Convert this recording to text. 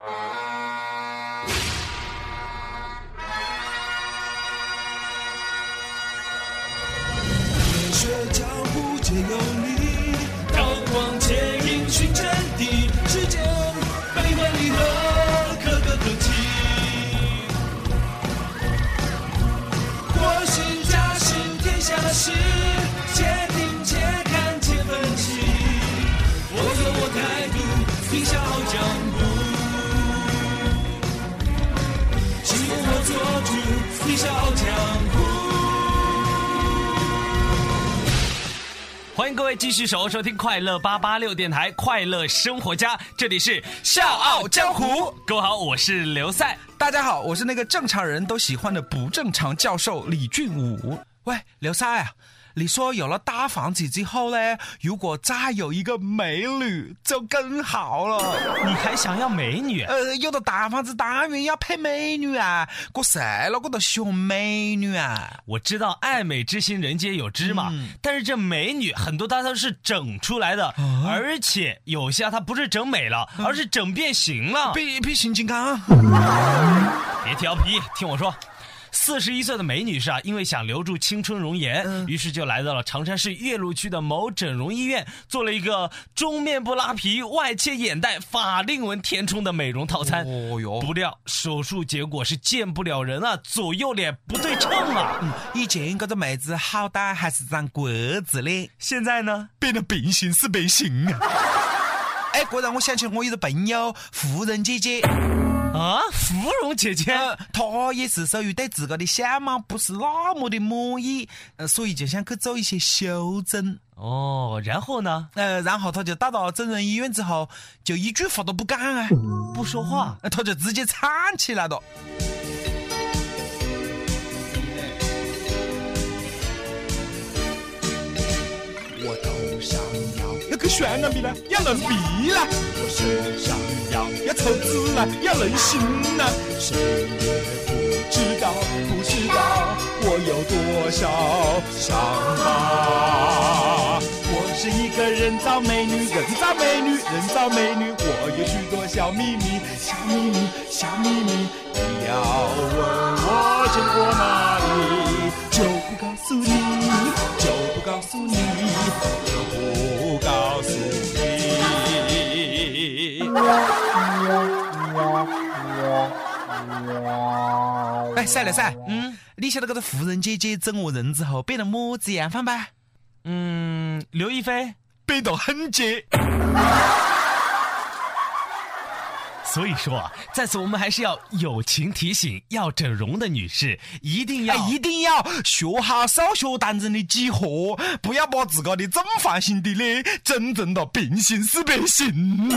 学脚步皆有你，刀光剑影寻真谛，世间悲欢离合，可歌可泣。我行家行天下事，且听且看且分析。我有我态度，天下好江欢迎各位继续守候收听快乐八八六电台快乐生活家，这里是笑傲江湖。各位好，我是刘赛。大家好，我是那个正常人都喜欢的不正常教授李俊武。喂，刘赛啊，你说有了大房子之后呢，如果再有一个美女就更好了。你还想要美女？呃，有了大房子当然要配美女啊，我谁了我都喜欢美女啊。我知道爱美之心人皆有之嘛，嗯但是这美女很多她都是整出来的，而且有些她不是整美了，而是整变形了。变变形金刚，别调皮，听我说。四十一岁的梅女士啊，因为想留住青春容颜，嗯于是就来到了长沙市岳麓区的某整容医院，做了一个中面部拉皮、外切眼袋、法令纹填充的美容套餐。哦哟不料手术结果是见不了人啊，左右脸不对称啊。以前这个妹子好歹还是张国字脸，现在呢？变得变形是变形啊！哎，这让我想起我一个朋友妇人姐姐。啊，芙蓉姐姐，呃，也是属于对自个的相貌不是那么的满意，呃，所以就想去做一些修整。哦，然后呢？呃，然后她就到了整容医院之后，就一句话都不敢啊，不说话。她就直接唱起来了。要要去旋转臂呢，要嫩臂呢，我身上要要抽脂呢，要嫩心呢。谁也不知道，不知道我有多少伤疤。我是一个人造美女，人造美女，人造美女。我有许多小秘密，小秘密，小秘密。你要问我见过哪哎，赛了赛，嗯你晓得这个富人姐姐整我人之后变得么子样范吧？嗯，刘亦菲。变得很姐。所以说啊，在此我们还是要友情提醒，要整容的女士一定要、哎，一定要学好数学当中的几何，不要把自个的正方形的脸整成了平行四边形。